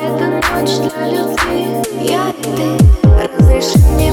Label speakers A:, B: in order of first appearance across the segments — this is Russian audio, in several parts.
A: Thank you.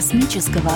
B: Космического.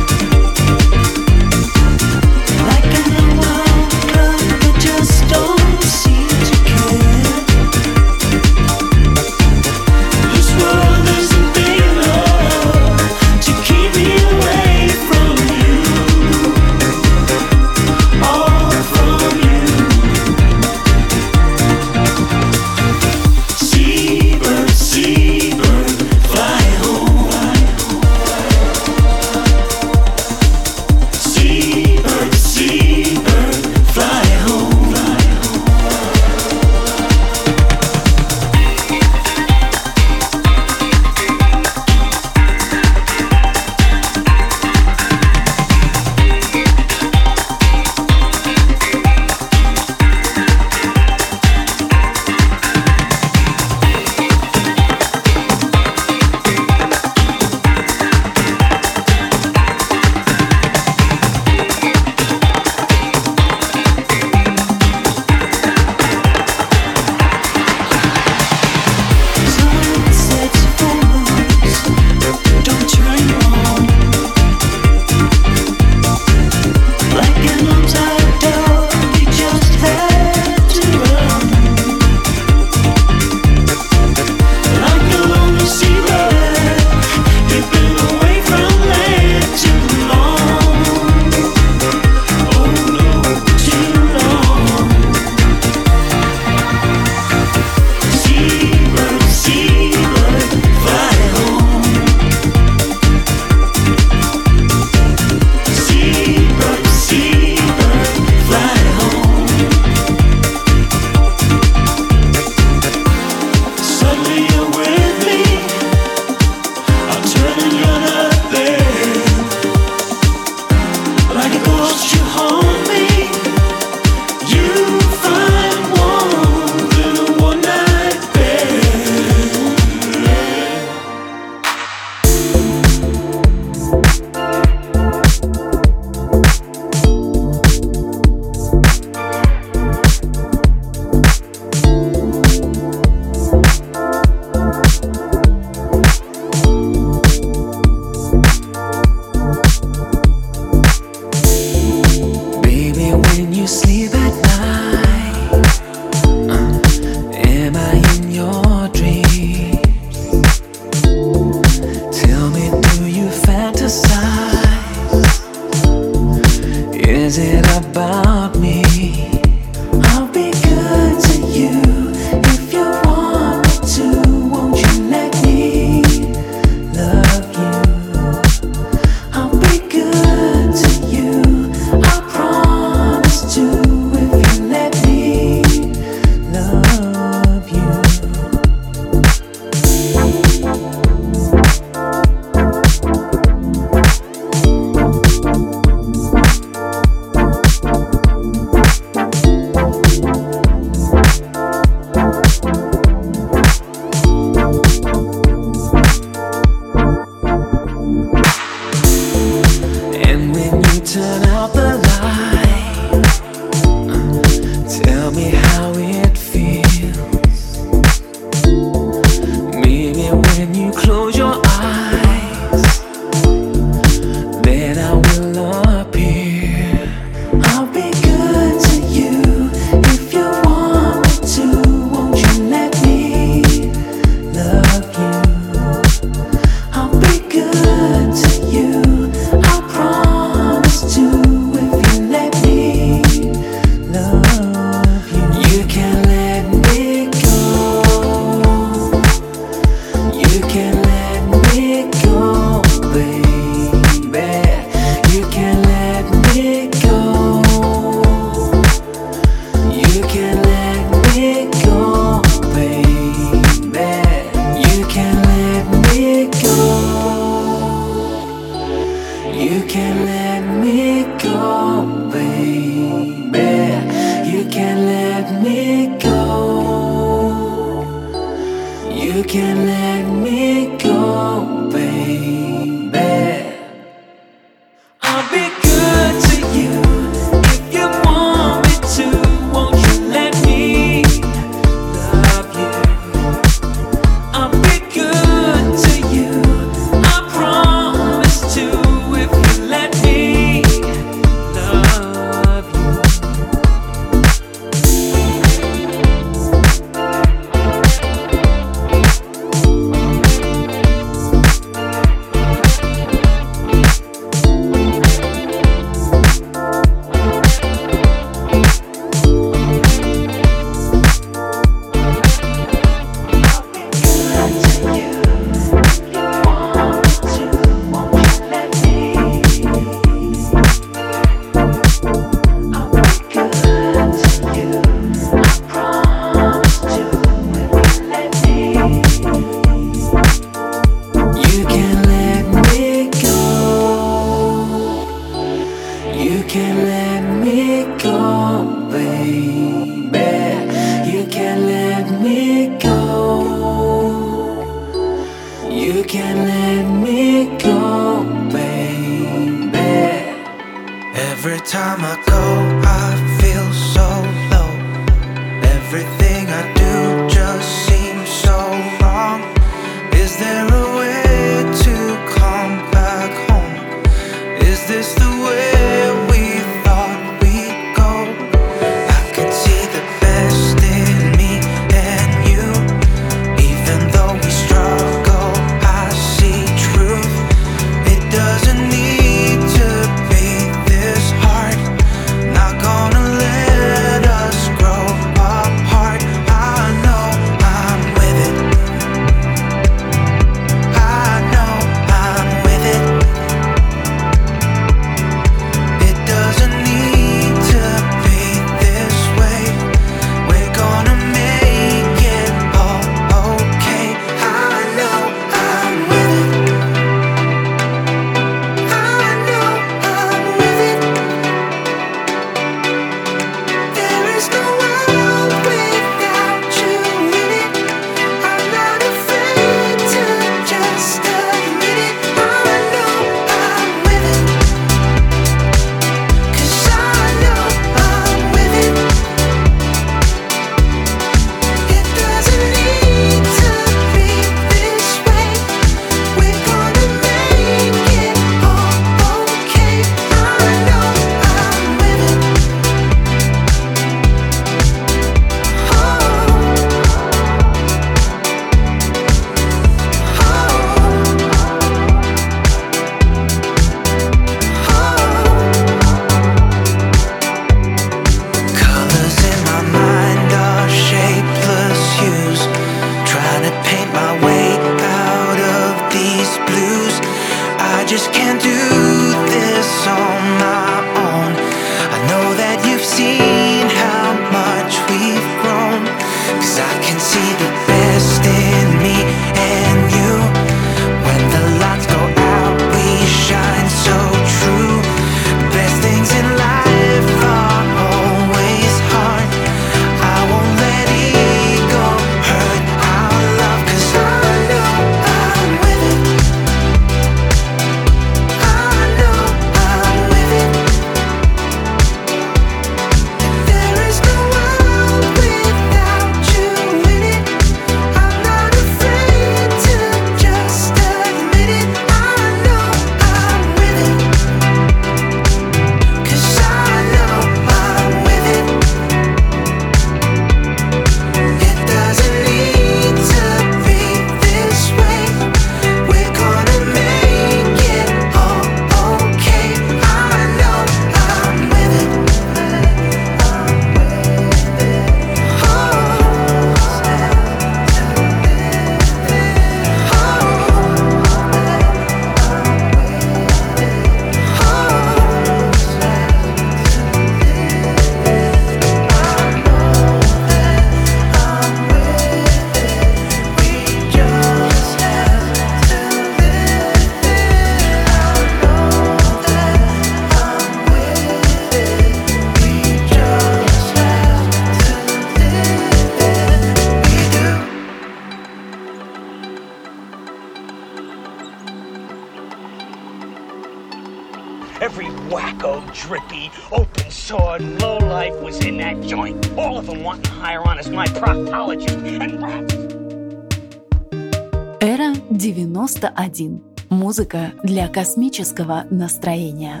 C: 91. Музыка для космического настроения.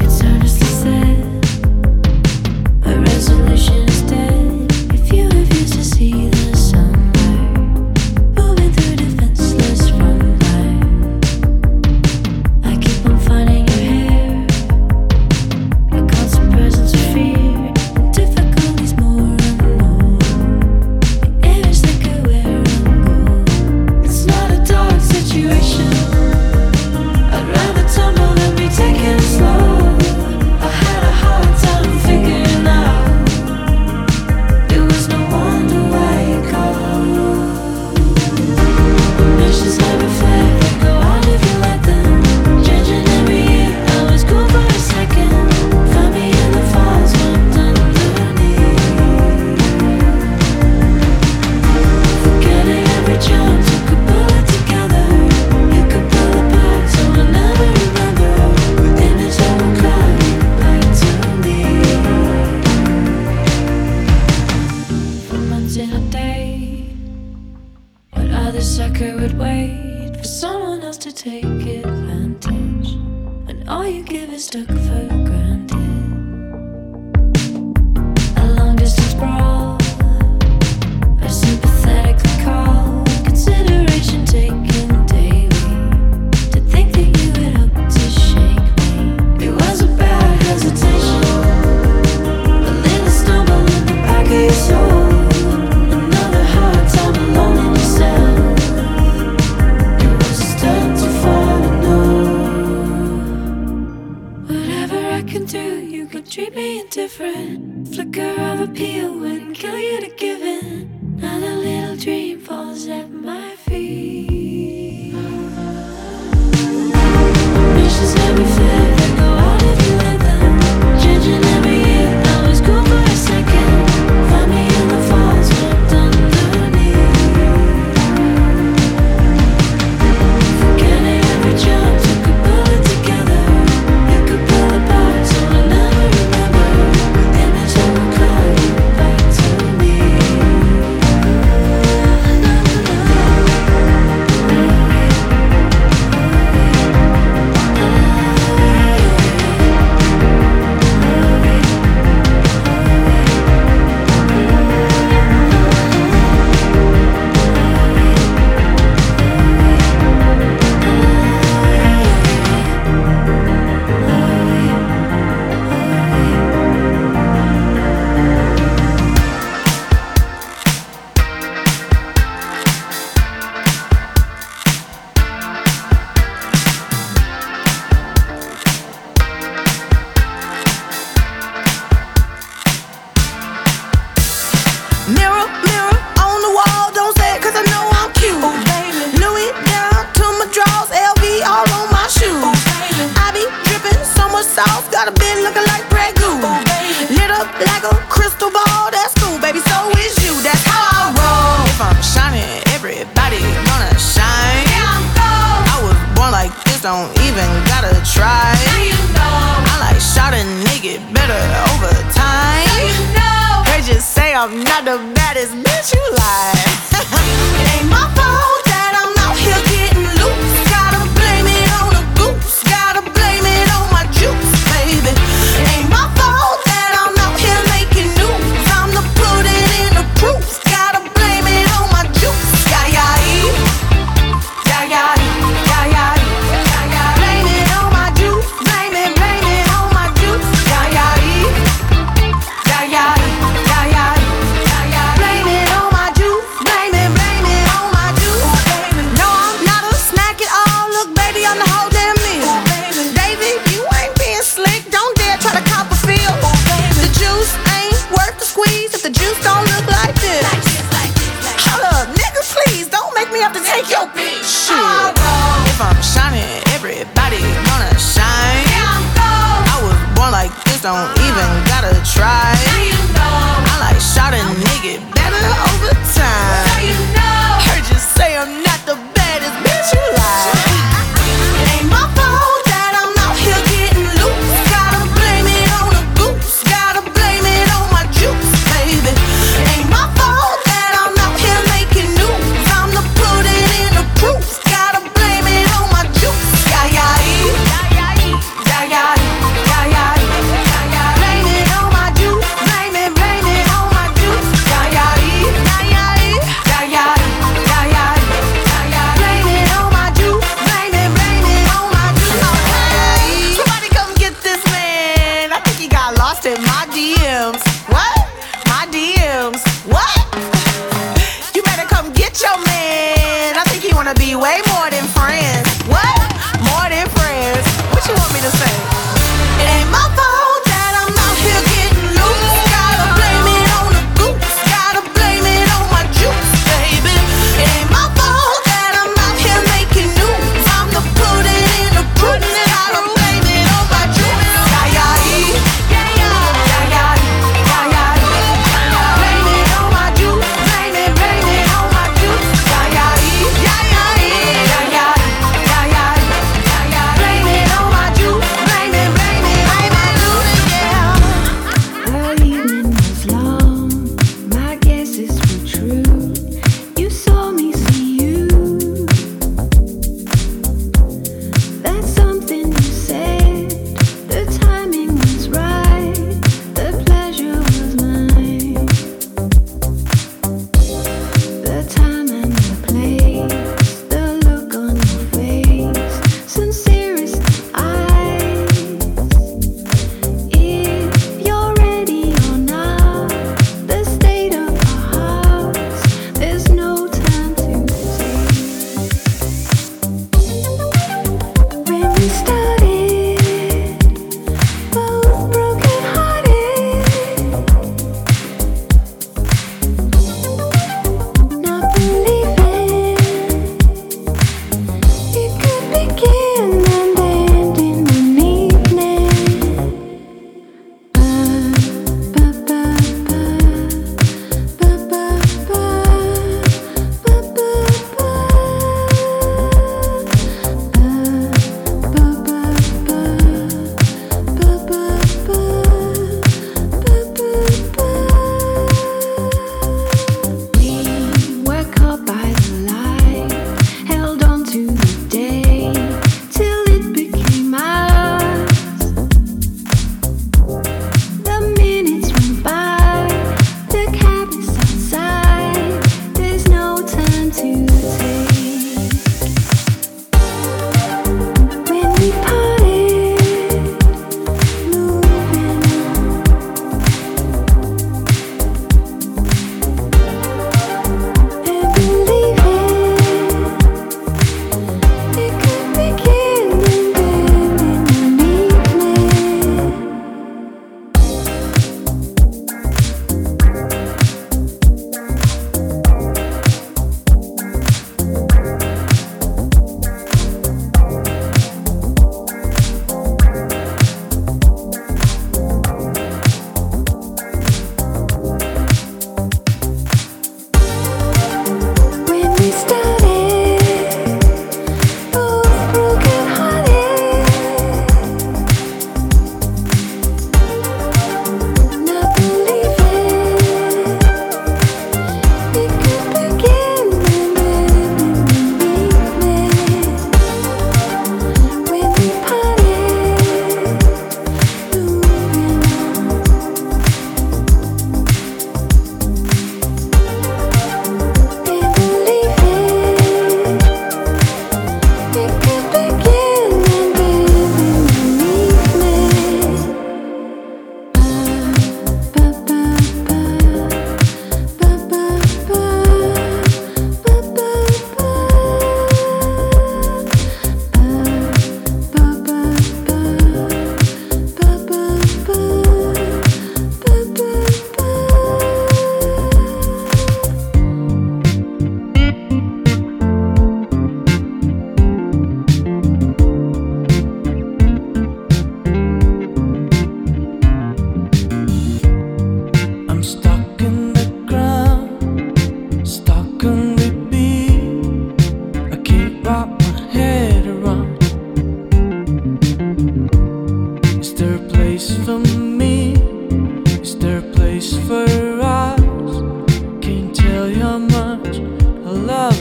A: Taking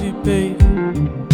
D: love you.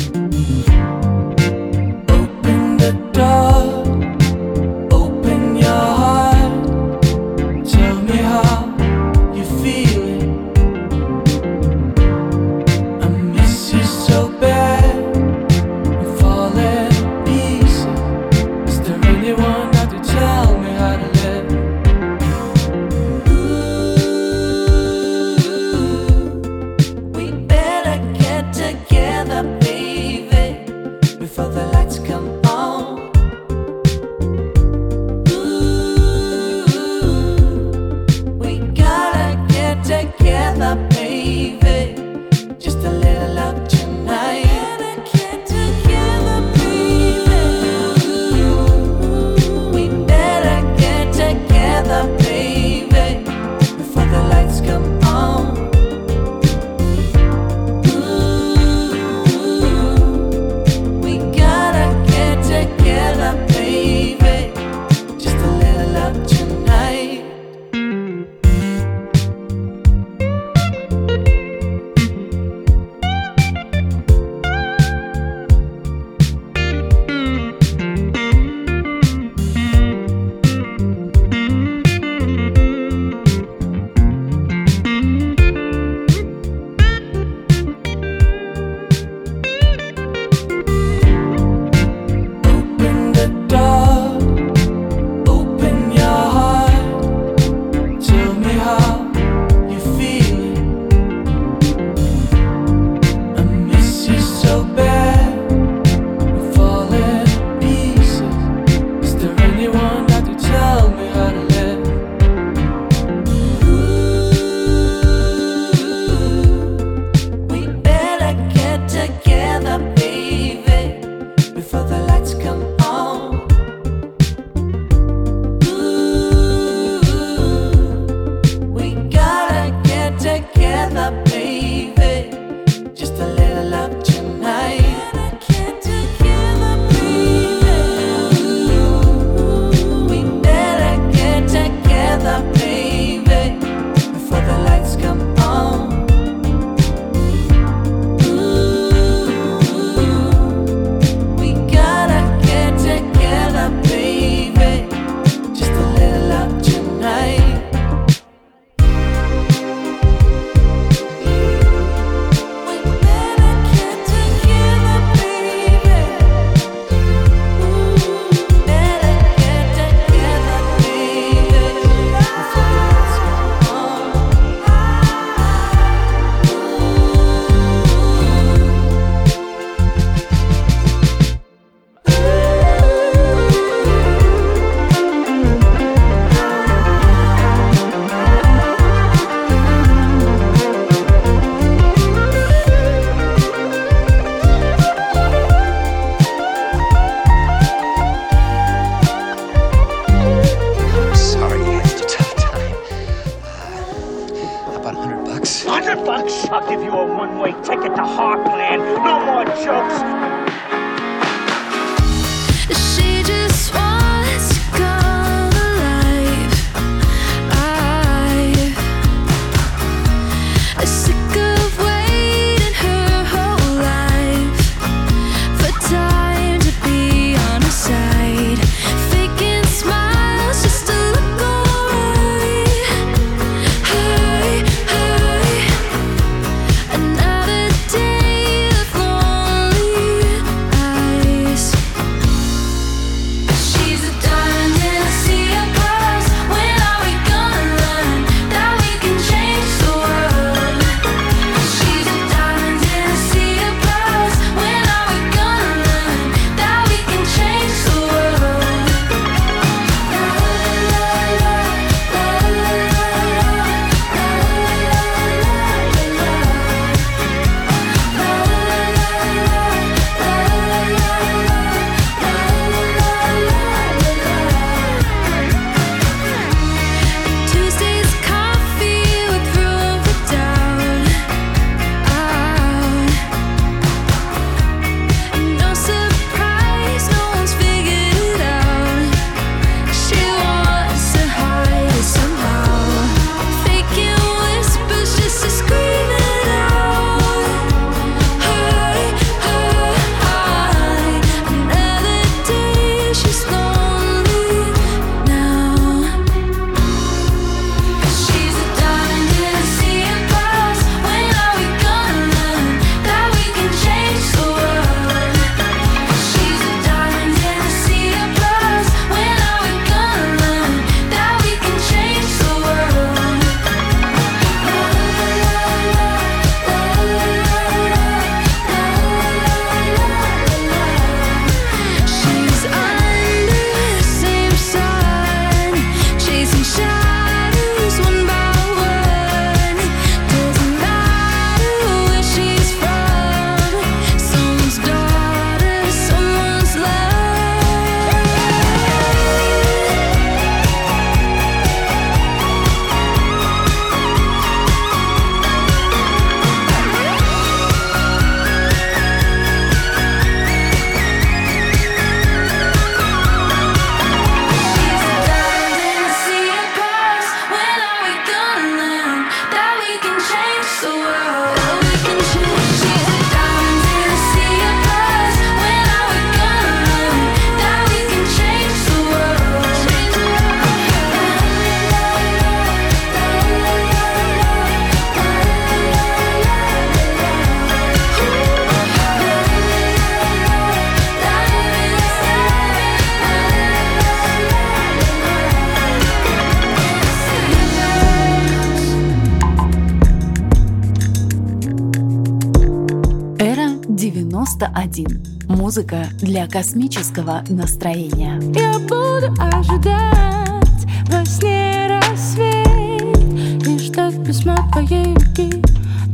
C: 91. Музыка для космического настроения.
B: Я буду ожидать во сне рассвет И ждать письма твоей руки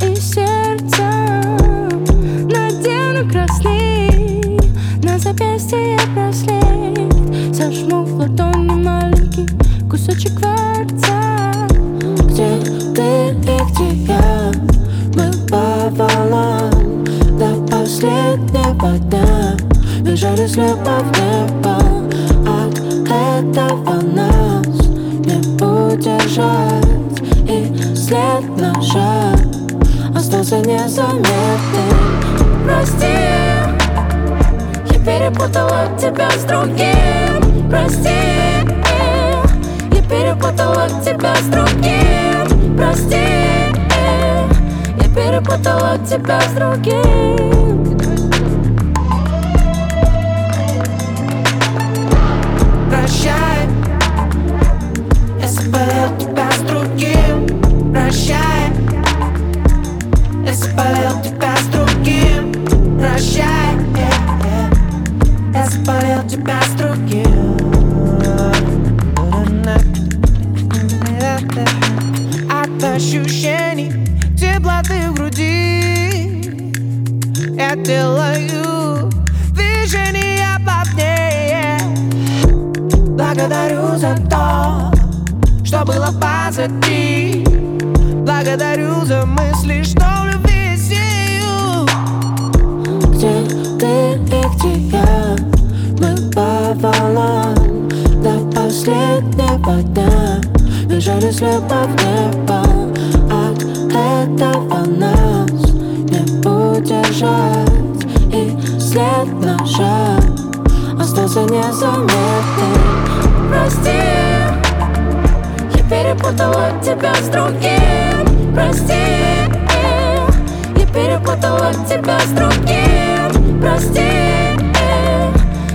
B: и сердца Надену красный на запястье браслет Сожму с другим. Прости, я перепутала тебя с другим. Прости, я перепутала тебя с другим
D: Благодарю за мысли, что в любви сею
B: Где ты и где я, мы пополам До последнего дня. Бежали с любовь в небо От этого нас не удержать. И след ножа остался незаметным. Прости, я перепутала тебя с другим Прости, я перепутала тебя с другим. Прости,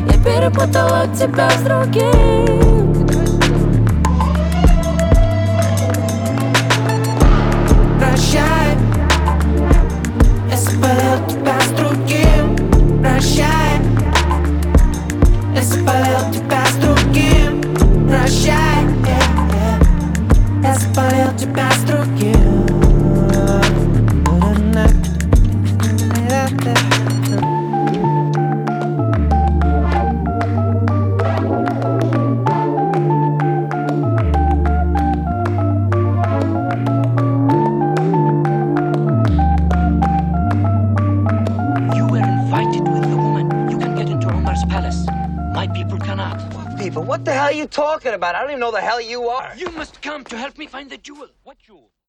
B: я перепутала тебя с другим
E: talking about? I don't even know the hell you are.
F: You must come to help me find the jewel. Jewel?